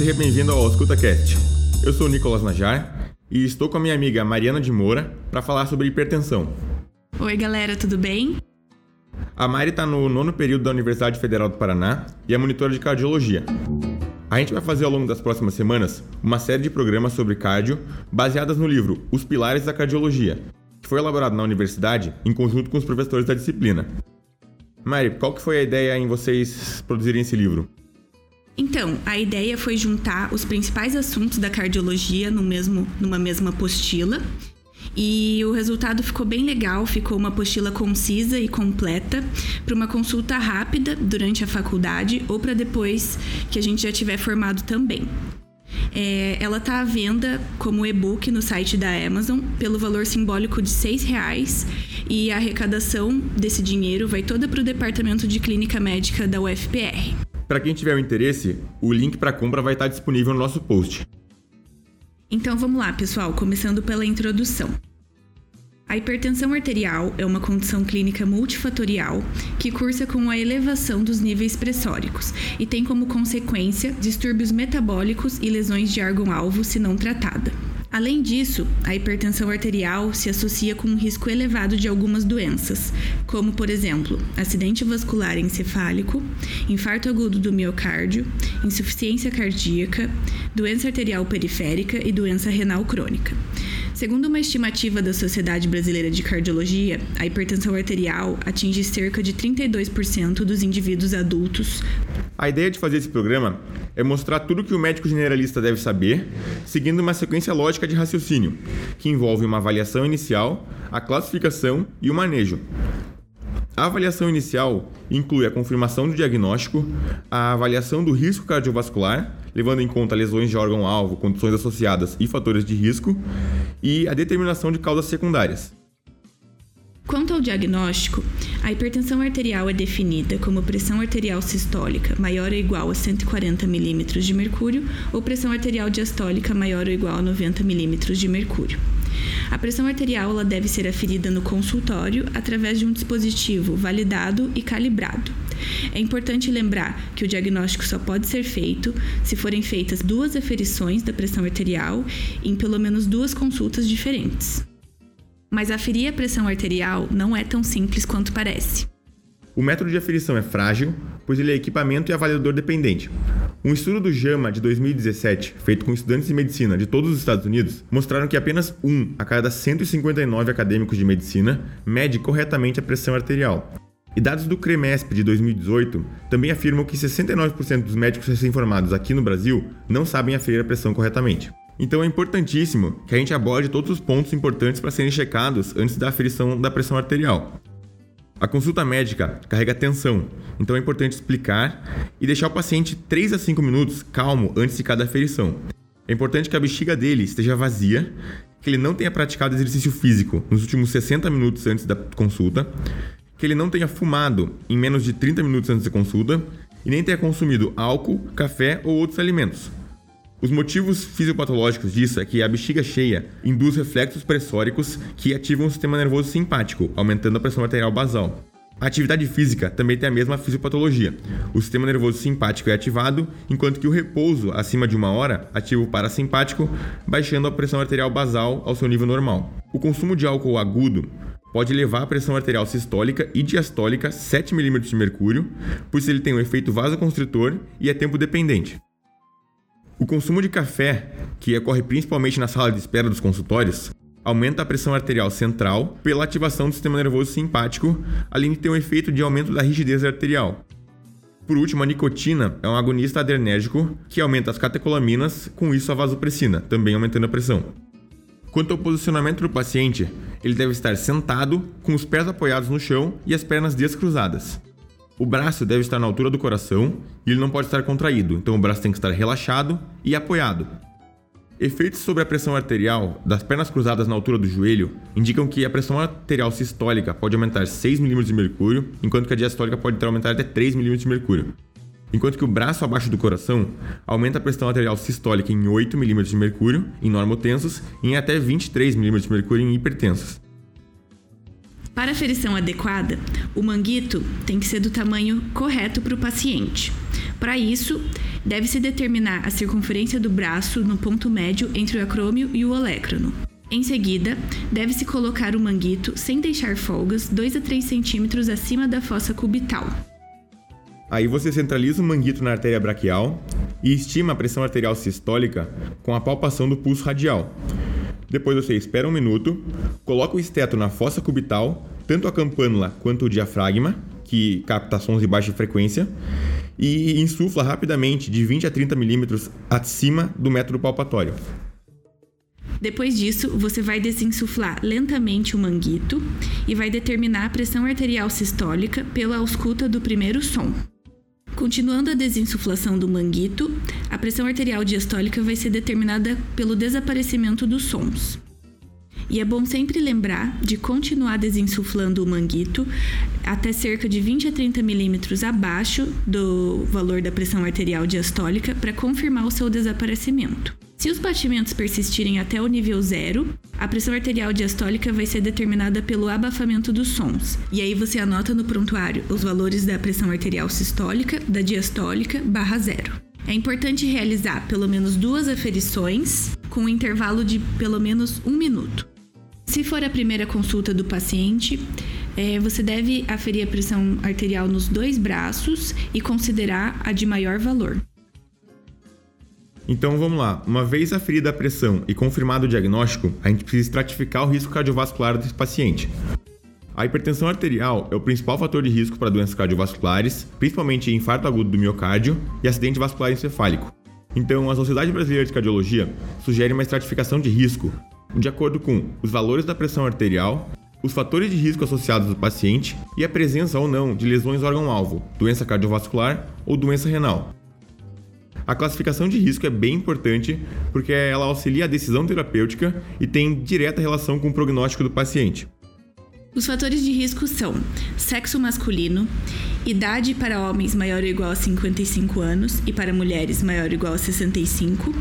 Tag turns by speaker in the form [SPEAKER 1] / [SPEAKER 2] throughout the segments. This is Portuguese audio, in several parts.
[SPEAKER 1] seja bem-vindo ao EscutaCast. Eu sou o Nicolas Najar e estou com a minha amiga Mariana de Moura para falar sobre hipertensão.
[SPEAKER 2] Oi, galera, tudo bem?
[SPEAKER 1] A Mari está no nono período da Universidade Federal do Paraná e é monitora de cardiologia. A gente vai fazer ao longo das próximas semanas uma série de programas sobre cardio baseadas no livro Os Pilares da Cardiologia, que foi elaborado na universidade em conjunto com os professores da disciplina. Mari, qual que foi a ideia em vocês produzirem esse livro?
[SPEAKER 2] Então, a ideia foi juntar os principais assuntos da cardiologia no mesmo, numa mesma apostila. E o resultado ficou bem legal, ficou uma apostila concisa e completa para uma consulta rápida durante a faculdade ou para depois que a gente já tiver formado também. É, ela está à venda como e-book no site da Amazon pelo valor simbólico de R$ reais e a arrecadação desse dinheiro vai toda para o Departamento de Clínica Médica da UFPR.
[SPEAKER 1] Para quem tiver o interesse, o link para compra vai estar disponível no nosso post.
[SPEAKER 2] Então vamos lá, pessoal, começando pela introdução. A hipertensão arterial é uma condição clínica multifatorial que cursa com a elevação dos níveis pressóricos e tem como consequência distúrbios metabólicos e lesões de órgão-alvo se não tratada. Além disso, a hipertensão arterial se associa com um risco elevado de algumas doenças, como, por exemplo, acidente vascular encefálico, infarto agudo do miocárdio, insuficiência cardíaca, doença arterial periférica e doença renal crônica. Segundo uma estimativa da Sociedade Brasileira de Cardiologia, a hipertensão arterial atinge cerca de 32% dos indivíduos adultos.
[SPEAKER 1] A ideia de fazer esse programa é mostrar tudo que o médico generalista deve saber, seguindo uma sequência lógica de raciocínio, que envolve uma avaliação inicial, a classificação e o manejo. A avaliação inicial inclui a confirmação do diagnóstico, a avaliação do risco cardiovascular, levando em conta lesões de órgão-alvo, condições associadas e fatores de risco, e a determinação de causas secundárias.
[SPEAKER 2] Quanto ao diagnóstico, a hipertensão arterial é definida como pressão arterial sistólica maior ou igual a 140 mm de mercúrio ou pressão arterial diastólica maior ou igual a 90 mm de mercúrio. A pressão arterial ela deve ser aferida no consultório através de um dispositivo validado e calibrado. É importante lembrar que o diagnóstico só pode ser feito se forem feitas duas aferições da pressão arterial em pelo menos duas consultas diferentes. Mas aferir a pressão arterial não é tão simples quanto parece.
[SPEAKER 1] O método de aferição é frágil, pois ele é equipamento e avaliador dependente. Um estudo do JAMA de 2017, feito com estudantes de medicina de todos os Estados Unidos, mostraram que apenas um a cada 159 acadêmicos de medicina mede corretamente a pressão arterial. E dados do CREMESP de 2018 também afirmam que 69% dos médicos recém-formados aqui no Brasil não sabem aferir a pressão corretamente. Então é importantíssimo que a gente aborde todos os pontos importantes para serem checados antes da aferição da pressão arterial. A consulta médica carrega tensão, então é importante explicar e deixar o paciente 3 a 5 minutos calmo antes de cada aferição. É importante que a bexiga dele esteja vazia, que ele não tenha praticado exercício físico nos últimos 60 minutos antes da consulta, que ele não tenha fumado em menos de 30 minutos antes da consulta e nem tenha consumido álcool, café ou outros alimentos. Os motivos fisiopatológicos disso é que a bexiga cheia induz reflexos pressóricos que ativam o sistema nervoso simpático, aumentando a pressão arterial basal. A atividade física também tem a mesma fisiopatologia. O sistema nervoso simpático é ativado, enquanto que o repouso acima de uma hora ativa o parasimpático, baixando a pressão arterial basal ao seu nível normal. O consumo de álcool agudo pode levar a pressão arterial sistólica e diastólica 7 mm de mercúrio, pois ele tem um efeito vasoconstritor e é tempo dependente. O consumo de café, que ocorre principalmente na sala de espera dos consultórios, aumenta a pressão arterial central pela ativação do sistema nervoso simpático, além de ter um efeito de aumento da rigidez arterial. Por último, a nicotina é um agonista adrenérgico que aumenta as catecolaminas, com isso a vasopressina, também aumentando a pressão. Quanto ao posicionamento do paciente, ele deve estar sentado, com os pés apoiados no chão e as pernas descruzadas. O braço deve estar na altura do coração e ele não pode estar contraído, então o braço tem que estar relaxado e apoiado. Efeitos sobre a pressão arterial das pernas cruzadas na altura do joelho indicam que a pressão arterial sistólica pode aumentar 6 mm de mercúrio, enquanto que a diastólica pode ter aumentado até 3 mm de mercúrio. Enquanto que o braço abaixo do coração aumenta a pressão arterial sistólica em 8 mm de mercúrio em normotensos e em até 23 mm de mercúrio em hipertensos.
[SPEAKER 2] Para a ferição adequada, o manguito tem que ser do tamanho correto para o paciente. Para isso, deve-se determinar a circunferência do braço no ponto médio entre o acrômio e o olecrano. Em seguida, deve-se colocar o manguito sem deixar folgas 2 a 3 centímetros acima da fossa cubital.
[SPEAKER 1] Aí você centraliza o manguito na artéria braquial e estima a pressão arterial sistólica com a palpação do pulso radial. Depois você espera um minuto, coloca o esteto na fossa cubital, tanto a campânula quanto o diafragma, que capta sons de baixa frequência, e insufla rapidamente de 20 a 30 milímetros acima do método palpatório.
[SPEAKER 2] Depois disso, você vai desinsuflar lentamente o manguito e vai determinar a pressão arterial sistólica pela ausculta do primeiro som. Continuando a desinsuflação do manguito, a pressão arterial diastólica vai ser determinada pelo desaparecimento dos sons. E é bom sempre lembrar de continuar desinsuflando o manguito até cerca de 20 a 30 milímetros abaixo do valor da pressão arterial diastólica para confirmar o seu desaparecimento. Se os batimentos persistirem até o nível zero, a pressão arterial diastólica vai ser determinada pelo abafamento dos sons. E aí você anota no prontuário os valores da pressão arterial sistólica, da diastólica, barra zero. É importante realizar pelo menos duas aferições com um intervalo de pelo menos um minuto. Se for a primeira consulta do paciente, é, você deve aferir a pressão arterial nos dois braços e considerar a de maior valor.
[SPEAKER 1] Então vamos lá, uma vez aferida a pressão e confirmado o diagnóstico, a gente precisa estratificar o risco cardiovascular desse paciente. A hipertensão arterial é o principal fator de risco para doenças cardiovasculares, principalmente infarto agudo do miocárdio e acidente vascular encefálico. Então, a Sociedade Brasileira de Cardiologia sugere uma estratificação de risco de acordo com os valores da pressão arterial, os fatores de risco associados do paciente e a presença ou não de lesões órgão-alvo, doença cardiovascular ou doença renal. A classificação de risco é bem importante porque ela auxilia a decisão terapêutica e tem direta relação com o prognóstico do paciente.
[SPEAKER 2] Os fatores de risco são sexo masculino, idade para homens maior ou igual a 55 anos e para mulheres maior ou igual a 65,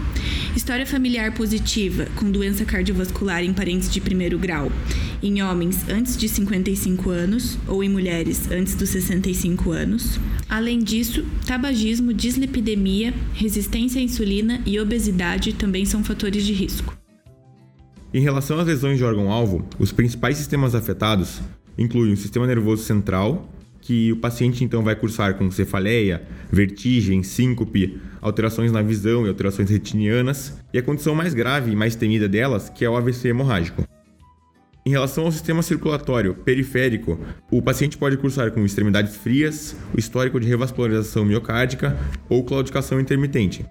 [SPEAKER 2] história familiar positiva com doença cardiovascular em parentes de primeiro grau em homens antes de 55 anos ou em mulheres antes dos 65 anos. Além disso, tabagismo, dislipidemia, resistência à insulina e obesidade também são fatores de risco.
[SPEAKER 1] Em relação às lesões de órgão-alvo, os principais sistemas afetados incluem o sistema nervoso central, que o paciente então vai cursar com cefaleia, vertigem, síncope, alterações na visão e alterações retinianas, e a condição mais grave e mais temida delas, que é o AVC hemorrágico. Em relação ao sistema circulatório periférico, o paciente pode cursar com extremidades frias, o histórico de revascularização miocárdica ou claudicação intermitente.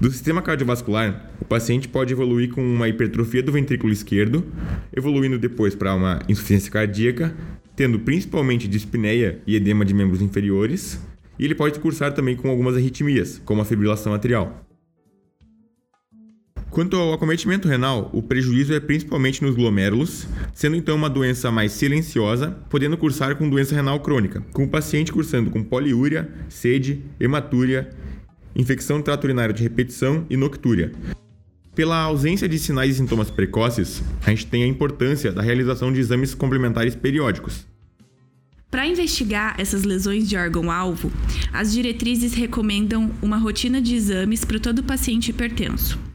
[SPEAKER 1] Do sistema cardiovascular, o paciente pode evoluir com uma hipertrofia do ventrículo esquerdo, evoluindo depois para uma insuficiência cardíaca, tendo principalmente dispneia e edema de membros inferiores, e ele pode cursar também com algumas arritmias, como a fibrilação atrial. Quanto ao acometimento renal, o prejuízo é principalmente nos glomérulos, sendo então uma doença mais silenciosa, podendo cursar com doença renal crônica, com o paciente cursando com poliúria, sede, hematúria, infecção trato urinário de repetição e noctúria. Pela ausência de sinais e sintomas precoces, a gente tem a importância da realização de exames complementares periódicos.
[SPEAKER 2] Para investigar essas lesões de órgão-alvo, as diretrizes recomendam uma rotina de exames para todo paciente hipertenso.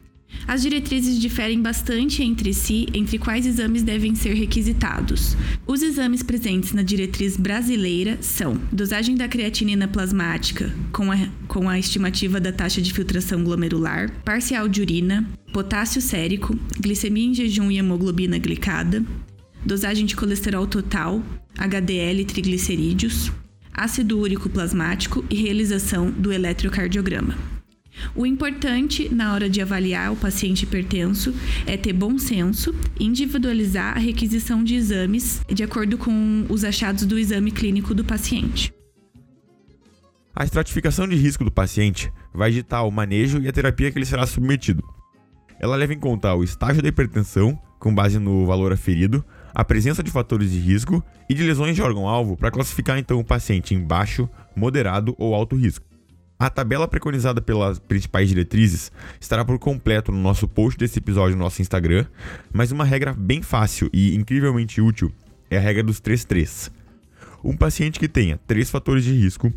[SPEAKER 2] As diretrizes diferem bastante entre si entre quais exames devem ser requisitados. Os exames presentes na diretriz brasileira são dosagem da creatinina plasmática com a, com a estimativa da taxa de filtração glomerular, parcial de urina, potássio sérico, glicemia em jejum e hemoglobina glicada, dosagem de colesterol total, HDL e triglicerídeos, ácido úrico plasmático e realização do eletrocardiograma. O importante na hora de avaliar o paciente hipertenso é ter bom senso individualizar a requisição de exames de acordo com os achados do exame clínico do paciente.
[SPEAKER 1] A estratificação de risco do paciente vai ditar o manejo e a terapia que ele será submetido. Ela leva em conta o estágio da hipertensão, com base no valor aferido, a presença de fatores de risco e de lesões de órgão-alvo para classificar então o paciente em baixo, moderado ou alto risco. A tabela preconizada pelas principais diretrizes estará por completo no nosso post desse episódio no nosso Instagram, mas uma regra bem fácil e incrivelmente útil é a regra dos 3-3. Um paciente que tenha três fatores de risco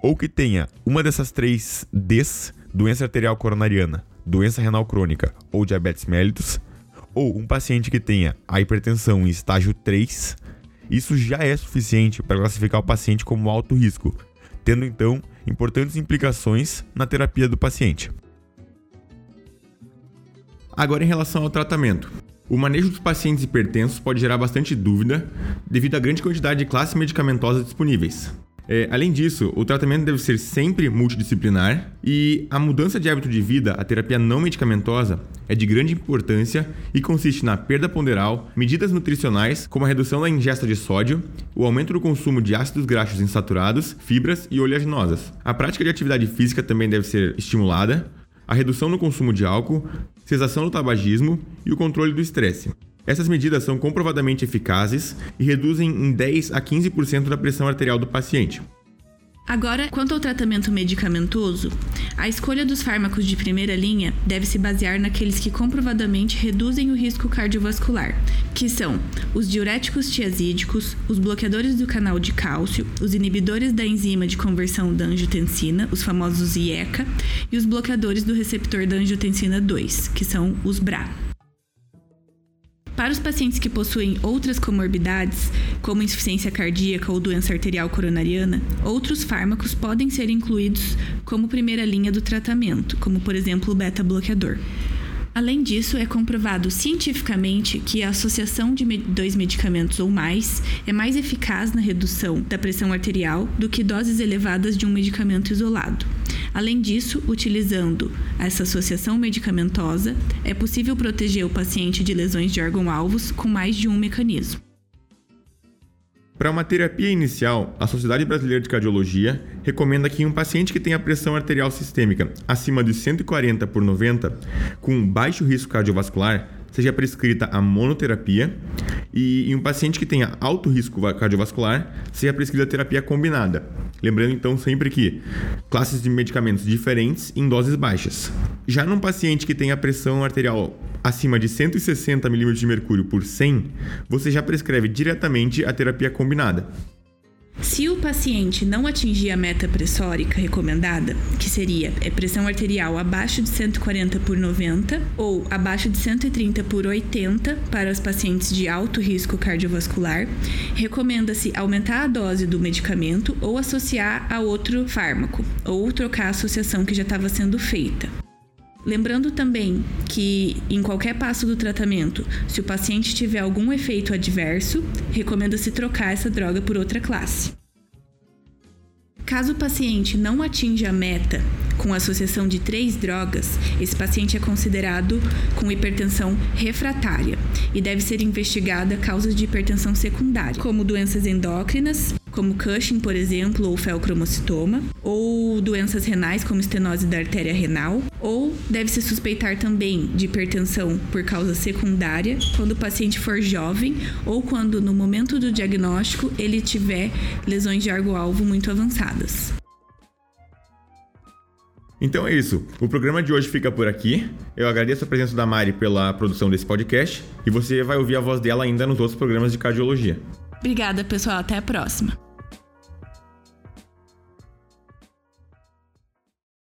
[SPEAKER 1] ou que tenha uma dessas três Ds, doença arterial coronariana, doença renal crônica ou diabetes mellitus, ou um paciente que tenha a hipertensão em estágio 3, isso já é suficiente para classificar o paciente como alto risco, tendo então importantes implicações na terapia do paciente. Agora, em relação ao tratamento. O manejo dos pacientes hipertensos pode gerar bastante dúvida devido à grande quantidade de classes medicamentosas disponíveis. É, além disso, o tratamento deve ser sempre multidisciplinar e a mudança de hábito de vida, a terapia não medicamentosa, é de grande importância e consiste na perda ponderal, medidas nutricionais como a redução da ingesta de sódio, o aumento do consumo de ácidos graxos insaturados, fibras e oleaginosas. A prática de atividade física também deve ser estimulada, a redução no consumo de álcool, cessação do tabagismo e o controle do estresse. Essas medidas são comprovadamente eficazes e reduzem em 10 a 15% da pressão arterial do paciente.
[SPEAKER 2] Agora, quanto ao tratamento medicamentoso, a escolha dos fármacos de primeira linha deve se basear naqueles que comprovadamente reduzem o risco cardiovascular, que são os diuréticos tiazídicos, os bloqueadores do canal de cálcio, os inibidores da enzima de conversão da angiotensina, os famosos IECA, e os bloqueadores do receptor da angiotensina 2, que são os BRA. Para os pacientes que possuem outras comorbidades, como insuficiência cardíaca ou doença arterial coronariana, outros fármacos podem ser incluídos como primeira linha do tratamento, como por exemplo o beta-bloqueador. Além disso, é comprovado cientificamente que a associação de dois medicamentos ou mais é mais eficaz na redução da pressão arterial do que doses elevadas de um medicamento isolado. Além disso, utilizando essa associação medicamentosa, é possível proteger o paciente de lesões de órgão-alvos com mais de um mecanismo.
[SPEAKER 1] Para uma terapia inicial, a Sociedade Brasileira de Cardiologia recomenda que um paciente que tenha pressão arterial sistêmica acima de 140 por 90, com baixo risco cardiovascular, seja prescrita a monoterapia e em um paciente que tenha alto risco cardiovascular, seja prescrita terapia combinada. Lembrando então sempre que classes de medicamentos diferentes em doses baixas. Já num paciente que tenha pressão arterial acima de 160 mm de mercúrio por 100, você já prescreve diretamente a terapia combinada.
[SPEAKER 2] Se o paciente não atingir a meta pressórica recomendada, que seria é pressão arterial abaixo de 140 por 90 ou abaixo de 130 por 80 para os pacientes de alto risco cardiovascular, recomenda-se aumentar a dose do medicamento ou associar a outro fármaco, ou trocar a associação que já estava sendo feita. Lembrando também que em qualquer passo do tratamento, se o paciente tiver algum efeito adverso, recomenda-se trocar essa droga por outra classe. Caso o paciente não atinja a meta com associação de três drogas, esse paciente é considerado com hipertensão refratária e deve ser investigada causas de hipertensão secundária, como doenças endócrinas, como Cushing, por exemplo, ou felcromocitoma, ou doenças renais, como estenose da artéria renal, ou deve-se suspeitar também de hipertensão por causa secundária quando o paciente for jovem ou quando, no momento do diagnóstico, ele tiver lesões de órgão-alvo muito avançadas.
[SPEAKER 1] Então é isso. O programa de hoje fica por aqui. Eu agradeço a presença da Mari pela produção desse podcast e você vai ouvir a voz dela ainda nos outros programas de cardiologia.
[SPEAKER 2] Obrigada, pessoal. Até a próxima.